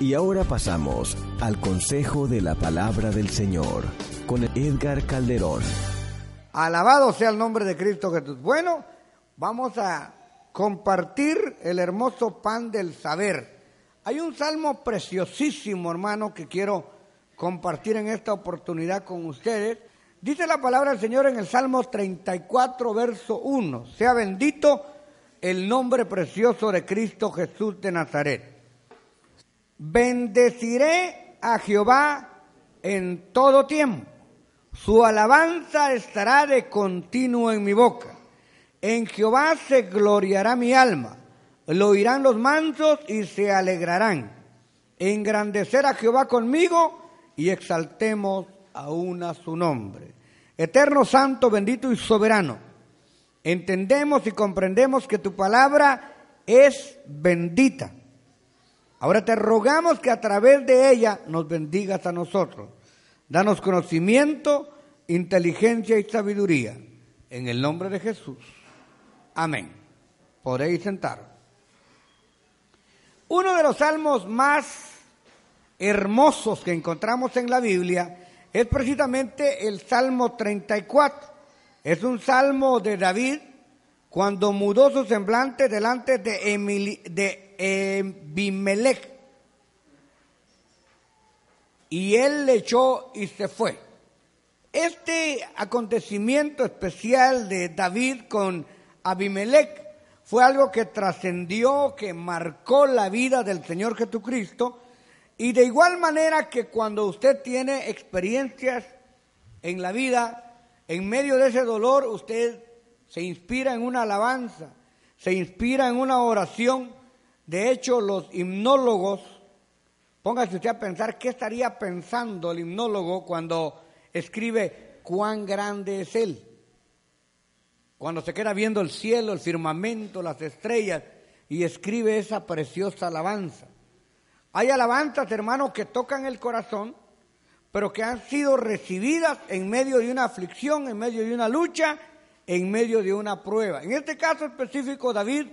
Y ahora pasamos al consejo de la palabra del Señor con Edgar Calderón. Alabado sea el nombre de Cristo Jesús. Bueno, vamos a compartir el hermoso pan del saber. Hay un salmo preciosísimo, hermano, que quiero compartir en esta oportunidad con ustedes. Dice la palabra del Señor en el Salmo 34, verso 1. Sea bendito el nombre precioso de Cristo Jesús de Nazaret. Bendeciré a Jehová en todo tiempo. Su alabanza estará de continuo en mi boca. En Jehová se gloriará mi alma. Lo oirán los mansos y se alegrarán. Engrandecer a Jehová conmigo y exaltemos aún a su nombre. Eterno Santo, bendito y soberano, entendemos y comprendemos que tu palabra es bendita. Ahora te rogamos que a través de ella nos bendigas a nosotros. Danos conocimiento, inteligencia y sabiduría. En el nombre de Jesús. Amén. Podéis sentar. Uno de los salmos más hermosos que encontramos en la Biblia es precisamente el Salmo 34. Es un salmo de David cuando mudó su semblante delante de, Emil, de. Y él le echó y se fue. Este acontecimiento especial de David con Abimelech fue algo que trascendió, que marcó la vida del Señor Jesucristo y de igual manera que cuando usted tiene experiencias en la vida, en medio de ese dolor, usted se inspira en una alabanza, se inspira en una oración. De hecho, los himnólogos, póngase usted a pensar qué estaría pensando el himnólogo cuando escribe cuán grande es Él. Cuando se queda viendo el cielo, el firmamento, las estrellas y escribe esa preciosa alabanza. Hay alabanzas, hermanos, que tocan el corazón, pero que han sido recibidas en medio de una aflicción, en medio de una lucha, en medio de una prueba. En este caso específico, David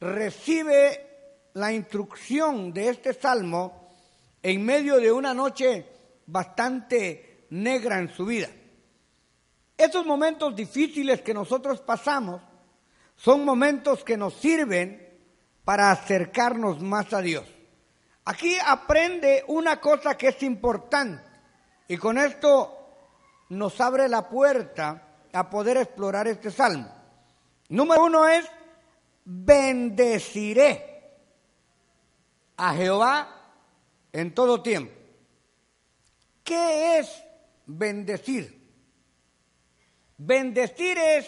recibe la instrucción de este salmo en medio de una noche bastante negra en su vida. Estos momentos difíciles que nosotros pasamos son momentos que nos sirven para acercarnos más a Dios. Aquí aprende una cosa que es importante y con esto nos abre la puerta a poder explorar este salmo. Número uno es, bendeciré a Jehová en todo tiempo. ¿Qué es bendecir? Bendecir es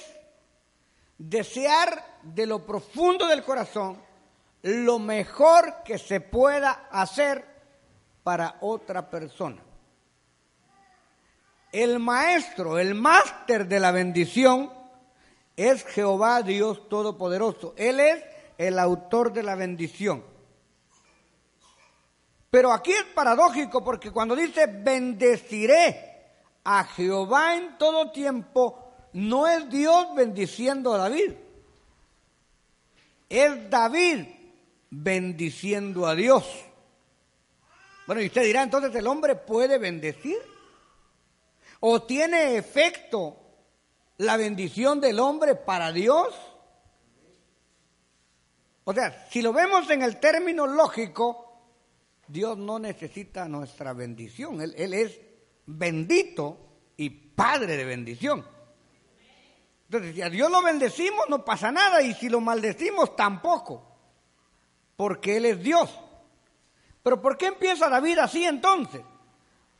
desear de lo profundo del corazón lo mejor que se pueda hacer para otra persona. El maestro, el máster de la bendición es Jehová Dios Todopoderoso. Él es el autor de la bendición. Pero aquí es paradójico porque cuando dice bendeciré a Jehová en todo tiempo, no es Dios bendiciendo a David. Es David bendiciendo a Dios. Bueno, y usted dirá, entonces el hombre puede bendecir. ¿O tiene efecto la bendición del hombre para Dios? O sea, si lo vemos en el término lógico, Dios no necesita nuestra bendición. Él, es bendito y padre de bendición. Entonces, si a Dios lo bendecimos, no pasa nada. Y si lo maldecimos, tampoco porque Él es Dios. Pero ¿por qué empieza la vida así entonces?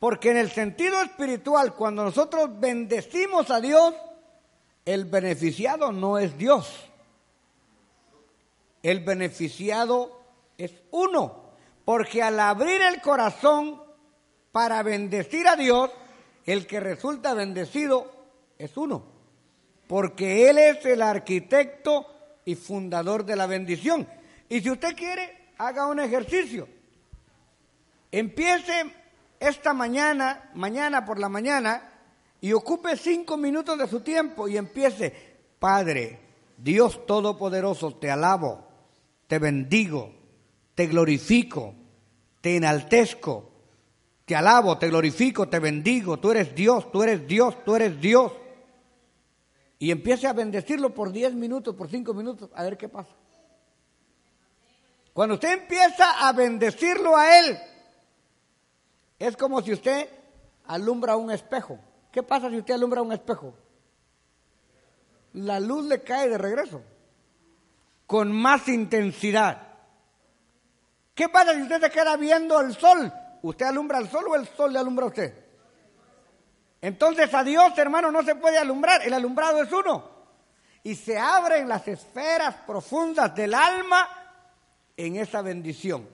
Porque en el sentido espiritual, cuando nosotros bendecimos a Dios, el beneficiado no es Dios. El beneficiado es uno. Porque al abrir el corazón para bendecir a Dios, el que resulta bendecido es uno. Porque Él es el arquitecto y fundador de la bendición. Y si usted quiere, haga un ejercicio. Empiece esta mañana, mañana por la mañana, y ocupe cinco minutos de su tiempo y empiece, Padre, Dios Todopoderoso, te alabo, te bendigo, te glorifico, te enaltezco, te alabo, te glorifico, te bendigo, tú eres Dios, tú eres Dios, tú eres Dios. Y empiece a bendecirlo por 10 minutos, por 5 minutos, a ver qué pasa. Cuando usted empieza a bendecirlo a Él, es como si usted alumbra un espejo. ¿Qué pasa si usted alumbra un espejo? La luz le cae de regreso, con más intensidad. ¿Qué pasa si usted se queda viendo el sol? ¿Usted alumbra el sol o el sol le alumbra a usted? Entonces a Dios, hermano, no se puede alumbrar. El alumbrado es uno. Y se abren las esferas profundas del alma en esa bendición.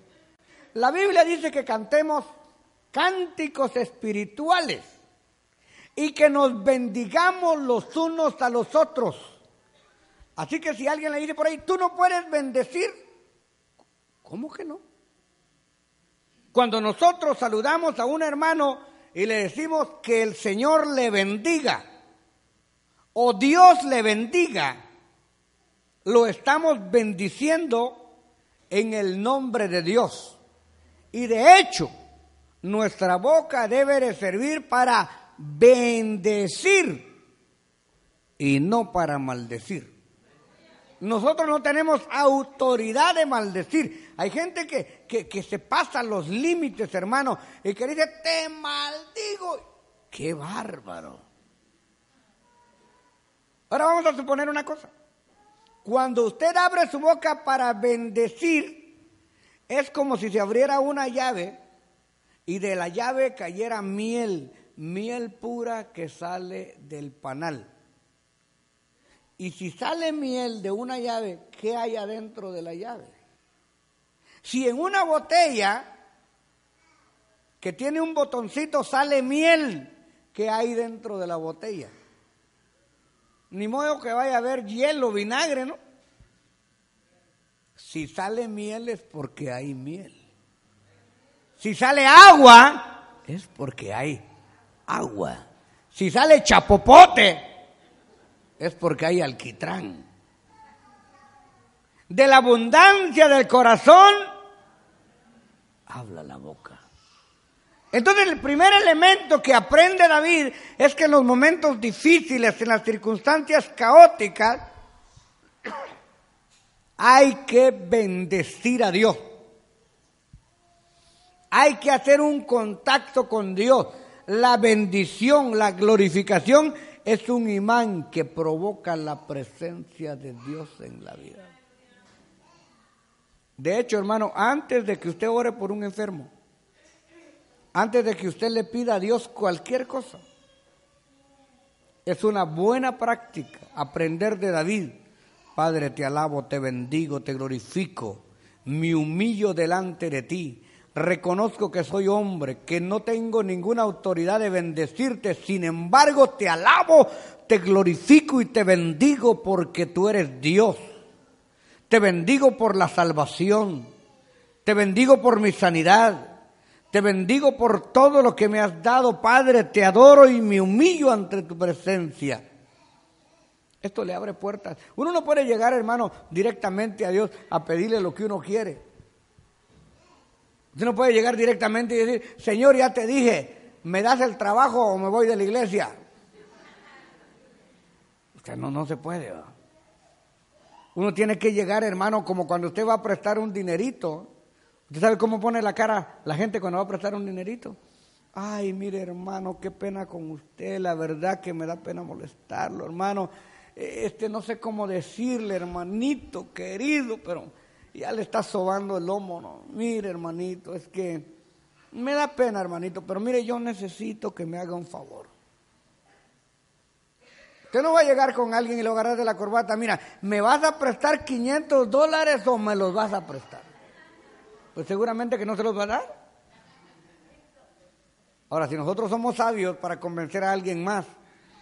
La Biblia dice que cantemos cánticos espirituales y que nos bendigamos los unos a los otros. Así que si alguien le dice por ahí, tú no puedes bendecir, ¿cómo que no? Cuando nosotros saludamos a un hermano y le decimos que el Señor le bendiga o Dios le bendiga, lo estamos bendiciendo en el nombre de Dios. Y de hecho, nuestra boca debe de servir para bendecir y no para maldecir. Nosotros no tenemos autoridad de maldecir. Hay gente que, que, se pasa los límites, hermano, y que dice, te maldigo. ¡Qué bárbaro! Ahora vamos a suponer una cosa. Cuando usted abre su boca para bendecir, es como si se abriera una llave y de la llave cayera miel, miel pura que sale del panal. Y si sale miel de una llave, ¿qué hay adentro de la llave? Si en una botella que tiene un botoncito sale miel, ¿qué hay dentro de la botella? Ni modo que vaya a haber hielo, vinagre, ¿no? Si sale miel es porque hay miel. Si sale agua es porque hay agua. Si sale chapopote es porque hay alquitrán. De la abundancia del corazón, habla la boca. Entonces el primer elemento que aprende David es que en los momentos difíciles, en las circunstancias caóticas, hay que bendecir a Dios. Hay que hacer un contacto con Dios. La bendición, la glorificación es un imán que provoca la presencia de Dios en la vida. De hecho, hermano, antes de que usted ore por un enfermo, antes de que usted le pida a Dios cualquier cosa, es una buena práctica aprender de David. Padre, te alabo, te bendigo, te glorifico, me humillo delante de ti reconozco que soy hombre, que no tengo ninguna autoridad de bendecirte, sin embargo te alabo, te glorifico y te bendigo porque tú eres Dios. Te bendigo por la salvación, te bendigo por mi sanidad, te bendigo por todo lo que me has dado, Padre, te adoro y me humillo ante tu presencia. Esto le abre puertas. Uno no puede llegar, hermano, directamente a Dios a pedirle lo que uno quiere. Usted no puede llegar directamente y decir, Señor, ya te dije, ¿me das el trabajo o me voy de la iglesia? Usted no, no se puede. Uno tiene que llegar, hermano, como cuando usted va a prestar un dinerito. ¿Usted sabe cómo pone la cara la gente cuando va a prestar un dinerito? Ay, mire, hermano, qué pena con usted. La verdad que me da pena molestarlo, hermano. Este, no sé cómo decirle, hermanito querido, pero ya le está sobando el lomo, ¿no? Mire, hermanito, es que me da pena, hermanito, pero mire, yo necesito que me haga un favor. Usted no va a llegar con alguien y lo agarrar de la corbata, mira, ¿me vas a prestar 500 dólares o me los vas a prestar? Pues seguramente que no se los va a dar. Ahora, si nosotros somos sabios para convencer a alguien más,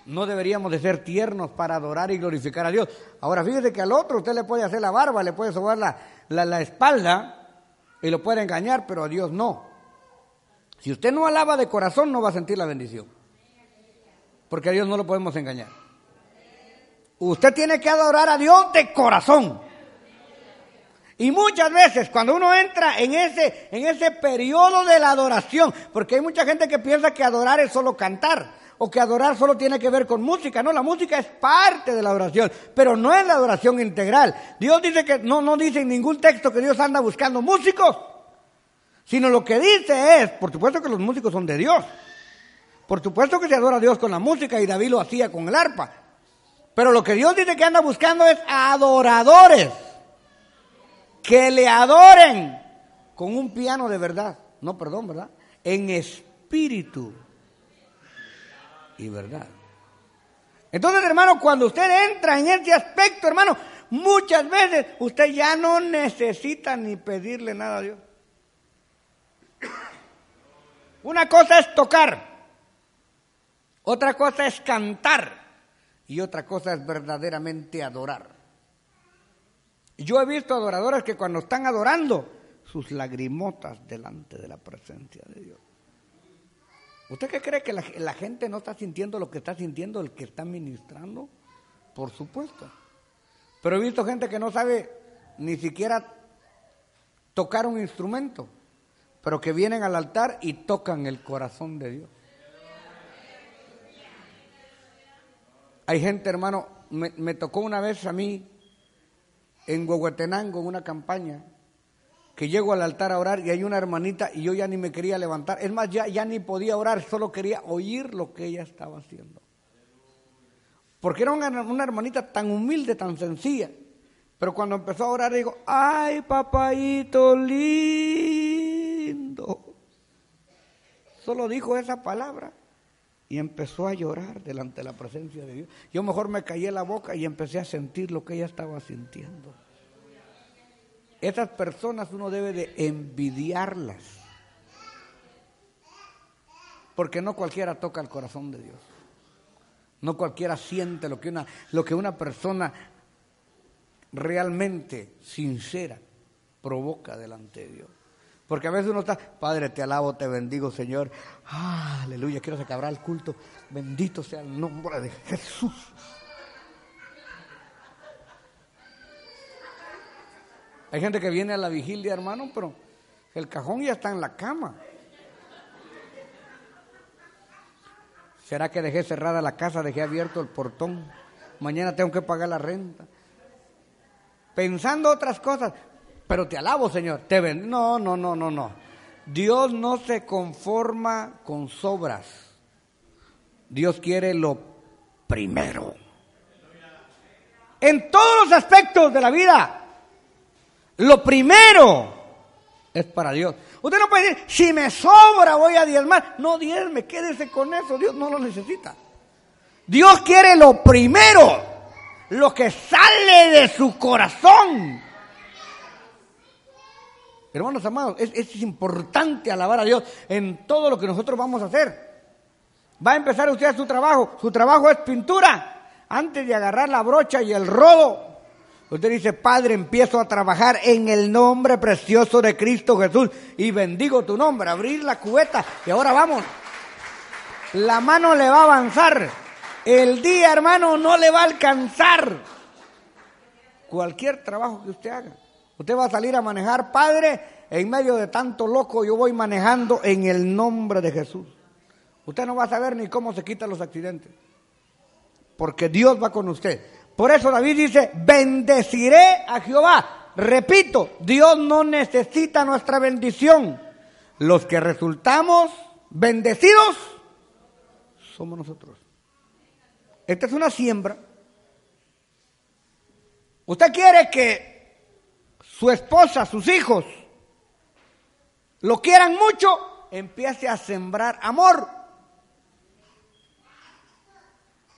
no deberíamos de ser tiernos para adorar y glorificar a Dios. Ahora, fíjese que al otro usted le puede hacer la barba, le puede sobar la, la, espalda y lo puede engañar, pero a Dios no. Si usted no alaba de corazón, no va a sentir la bendición. Porque a Dios no lo podemos engañar. Usted tiene que adorar a Dios de corazón. Y muchas veces cuando uno entra en ese, en ese periodo de la adoración, porque hay mucha gente que piensa que adorar es solo cantar, o que adorar solo tiene que ver con música. No, la música es parte de la adoración, pero no es la adoración integral. Dios dice que no, no dice en ningún texto que Dios anda buscando músicos, sino lo que dice es, por supuesto que los músicos son de Dios. Por supuesto que se adora a Dios con la música y David lo hacía con el arpa. Pero lo que Dios dice que anda buscando es adoradores que le adoren con un piano de verdad. No, perdón, ¿verdad? En espíritu y verdad. Entonces, hermano, cuando usted entra en este aspecto, hermano, muchas veces usted ya no necesita ni pedirle nada a Dios. Una cosa es tocar, otra cosa es cantar y otra cosa es verdaderamente adorar. Yo he visto adoradores que cuando están adorando, sus lagrimotas delante de la presencia de Dios. ¿Usted qué cree que la, gente no está sintiendo lo que está sintiendo el que está ministrando? Por supuesto. Pero he visto gente que no sabe ni siquiera tocar un instrumento, pero que vienen al altar y tocan el corazón de Dios. Hay gente, hermano, me tocó una vez a mí en Huehuetenango, en una campaña, que llego al altar a orar y hay una hermanita y yo ya ni me quería levantar. Es más, ya, ya ni podía orar, solo quería oír lo que ella estaba haciendo. Porque era una, hermanita tan humilde, tan sencilla. Pero cuando empezó a orar, digo, ay, papayito lindo. Solo dijo esa palabra y empezó a llorar delante de la presencia de Dios. Yo mejor me callé la boca y empecé a sentir lo que ella estaba sintiendo. Esas personas uno debe de envidiarlas. Porque no cualquiera toca el corazón de Dios. No cualquiera siente lo que una, lo que una persona realmente sincera provoca delante de Dios. Porque a veces uno está, Padre, te alabo, te bendigo, Señor. aleluya, quiero que el culto. Bendito sea el nombre de Jesús. Hay gente que viene a la vigilia, hermano, pero el cajón ya está en la cama. ¿Será que dejé cerrada la casa, dejé abierto el portón? Mañana tengo que pagar la renta. Pensando otras cosas pero te alabo, Señor. Te ven. No, no, no, no, no. Dios no se conforma con sobras. Dios quiere lo primero. En todos los aspectos de la vida, lo primero es para Dios. Usted no puede decir, si me sobra voy a diezmar. No diezme, quédese con eso. Dios no lo necesita. Dios quiere lo primero, lo que sale de su corazón. Hermanos amados, es, importante alabar a Dios en todo lo que nosotros vamos a hacer. Va a empezar usted a su trabajo. Su trabajo es pintura. Antes de agarrar la brocha y el rodo, usted dice, Padre, empiezo a trabajar en el nombre precioso de Cristo Jesús y bendigo tu nombre. Abrir la cubeta y ahora vamos. La mano le va a avanzar. El día, hermano, no le va a alcanzar. Cualquier trabajo que usted haga. Usted va a salir a manejar, Padre, en medio de tanto loco, yo voy manejando en el nombre de Jesús. Usted no va a saber ni cómo se quitan los accidentes, porque Dios va con usted. Por eso David dice, bendeciré a Jehová. Repito, Dios no necesita nuestra bendición. Los que resultamos bendecidos somos nosotros. Esta es una siembra. Usted quiere que su esposa, sus hijos, lo quieran mucho, empiece a sembrar amor.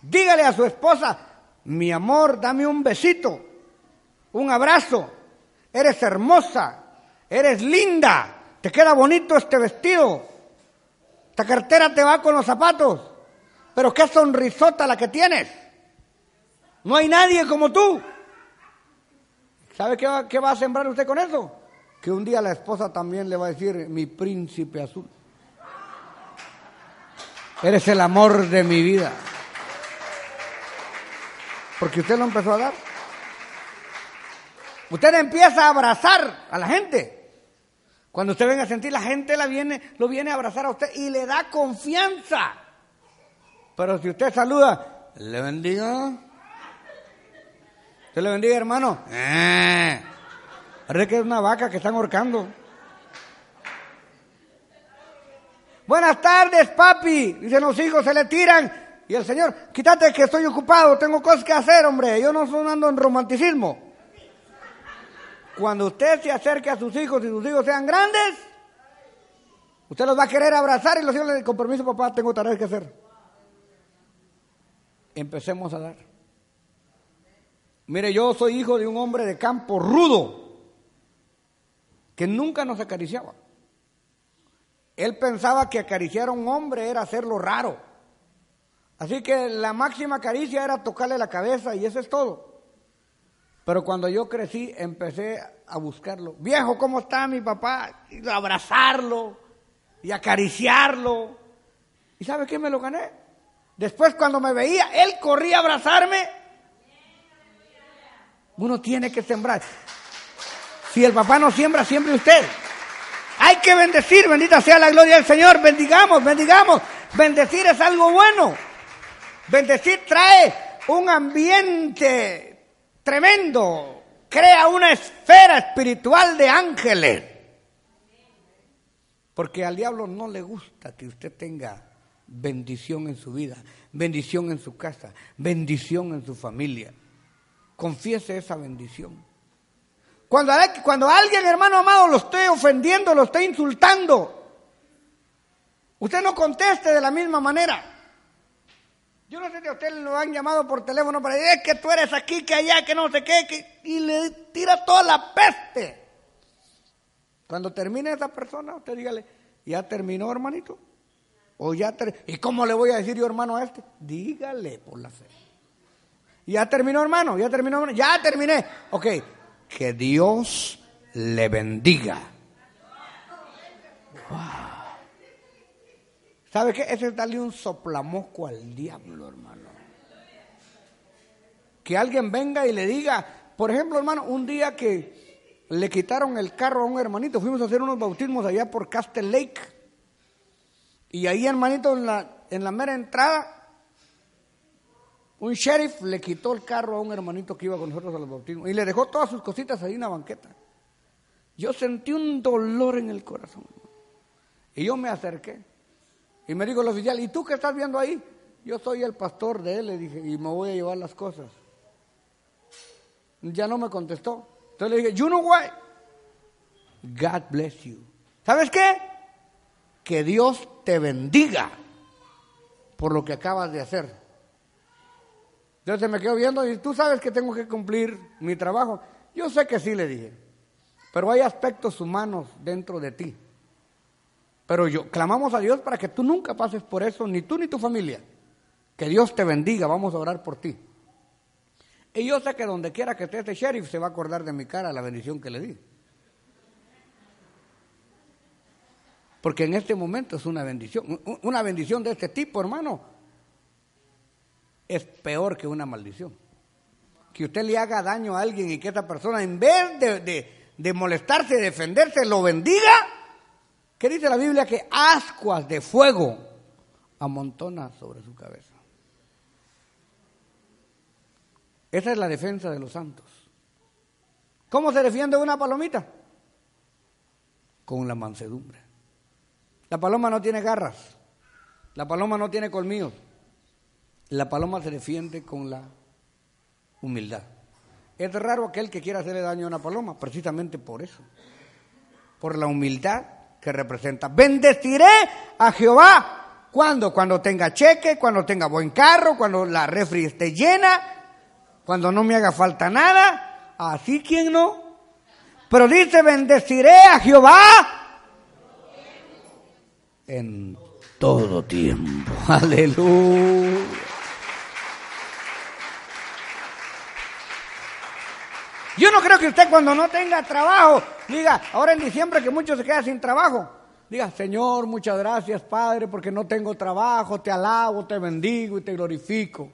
Dígale a su esposa, mi amor, dame un besito, un abrazo, eres hermosa, eres linda, te queda bonito este vestido, esta cartera te va con los zapatos, pero qué sonrisota la que tienes. No hay nadie como tú. ¿Sabe qué va, qué va a sembrar usted con eso? Que un día la esposa también le va a decir, mi príncipe azul. Eres el amor de mi vida. Porque usted lo empezó a dar. Usted empieza a abrazar a la gente. Cuando usted venga a sentir, la gente la viene, lo viene a abrazar a usted y le da confianza. Pero si usted saluda, le bendiga. Usted le bendiga, hermano. Eh. Parece que es una vaca que están ahorcando. Buenas tardes, papi. Dicen los hijos, se le tiran. Y el Señor, quítate que estoy ocupado, tengo cosas que hacer, hombre. Yo no estoy andando en romanticismo. Cuando usted se acerque a sus hijos y sus hijos sean grandes, usted los va a querer abrazar y los hijos le con permiso papá, tengo tareas que hacer. Empecemos a dar. Mire, yo soy hijo de un hombre de campo rudo, que nunca nos acariciaba. Él pensaba que acariciar a un hombre era hacerlo raro. Así que la máxima caricia era tocarle la cabeza y eso es todo. Pero cuando yo crecí empecé a buscarlo. Viejo, ¿cómo está mi papá? Y abrazarlo y acariciarlo. ¿Y sabe qué me lo gané? Después cuando me veía, él corría a abrazarme. Uno tiene que sembrar. Si el papá no siembra, siempre usted. Hay que bendecir, bendita sea la gloria del Señor. Bendigamos, bendigamos. Bendecir es algo bueno. Bendecir trae un ambiente tremendo, crea una esfera espiritual de ángeles. Porque al diablo no le gusta que usted tenga bendición en su vida, bendición en su casa, bendición en su familia. Confiese esa bendición. Cuando, cuando alguien, hermano amado, lo esté ofendiendo, lo esté insultando, usted no conteste de la misma manera. Yo no sé si a usted lo han llamado por teléfono para decir, es que tú eres aquí, que allá, que no sé qué, y le tira toda la peste. Cuando termine esa persona, usted dígale, ¿ya terminó, hermanito? O ya ¿Y cómo le voy a decir yo, hermano, a este? Dígale por la fe. ¿Ya terminó, hermano? ¿Ya terminó, hermano? Ya terminé. Ok, que Dios le bendiga. ¿Sabe qué? Ese es darle un soplamosco al diablo, hermano. Que alguien venga y le diga, por ejemplo, hermano, un día que le quitaron el carro a un hermanito, fuimos a hacer unos bautismos allá por Castle Lake. Y ahí, hermanito, en la, en la mera entrada, un sheriff le quitó el carro a un hermanito que iba con nosotros a los bautismos y le dejó todas sus cositas ahí en la banqueta. Yo sentí un dolor en el corazón. Y yo me acerqué. Y me dijo el oficial, ¿y tú qué estás viendo ahí? Yo soy el pastor de él, le dije, y me voy a llevar las cosas. Ya no me contestó. Entonces le dije, you know why? God bless you. ¿Sabes qué? Que Dios te bendiga por lo que acabas de hacer. Entonces me quedo viendo y tú sabes que tengo que cumplir mi trabajo. Yo sé que sí, le dije. Pero hay aspectos humanos dentro de ti pero yo clamamos a Dios para que tú nunca pases por eso, ni tú ni tu familia. Que Dios te bendiga, vamos a orar por ti. Y yo sé que donde quiera que esté este sheriff se va a acordar de mi cara la bendición que le di. Porque en este momento es una bendición. Una bendición de este tipo, hermano, es peor que una maldición. Que usted le haga daño a alguien y que esa persona, en vez de, de, de molestarse, de defenderse, lo bendiga, ¿Qué dice la Biblia? Que ascuas de fuego amontona sobre su cabeza. Esa es la defensa de los santos. ¿Cómo se defiende una palomita? Con la mansedumbre. La paloma no tiene garras. La paloma no tiene colmillos. La paloma se defiende con la humildad. Es raro aquel que quiera hacerle daño a una paloma, precisamente por eso. Por la humildad que representa. Bendeciré a Jehová. ¿Cuándo? Cuando tenga cheque, cuando tenga buen carro, cuando la refri esté llena, cuando no me haga falta nada. Así quien no. Pero dice, bendeciré a Jehová en todo tiempo. Aleluya. Yo no creo que usted cuando no tenga trabajo diga, ahora en diciembre que muchos se quedan sin trabajo, diga, Señor, muchas gracias Padre porque no tengo trabajo, te alabo, te bendigo y te glorifico.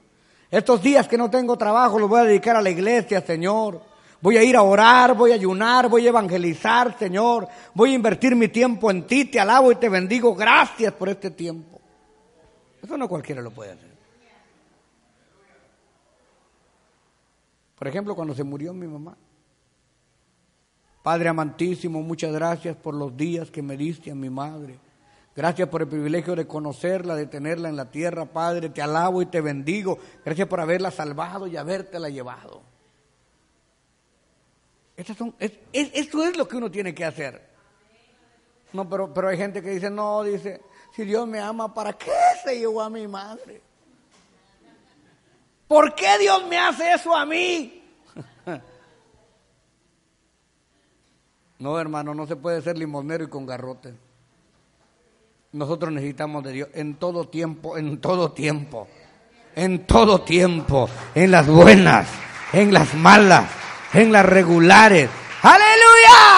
Estos días que no tengo trabajo los voy a dedicar a la iglesia, Señor. Voy a ir a orar, voy a ayunar, voy a evangelizar, Señor. Voy a invertir mi tiempo en ti, te alabo y te bendigo. Gracias por este tiempo. Eso no cualquiera lo puede hacer. Por ejemplo, cuando se murió mi mamá. Padre amantísimo, muchas gracias por los días que me diste a mi madre. Gracias por el privilegio de conocerla, de tenerla en la tierra, Padre. Te alabo y te bendigo. Gracias por haberla salvado y habértela llevado. Son, es, esto es lo que uno tiene que hacer. No, pero, pero hay gente que dice, no, dice, si Dios me ama, ¿para qué se llevó a mi madre? ¿Por qué Dios me hace eso a mí? no, hermano, no se puede ser limonero y con garrote. Nosotros necesitamos de Dios en todo tiempo, en todo tiempo, en todo tiempo, en las buenas, en las malas en las regulares. ¡Aleluya!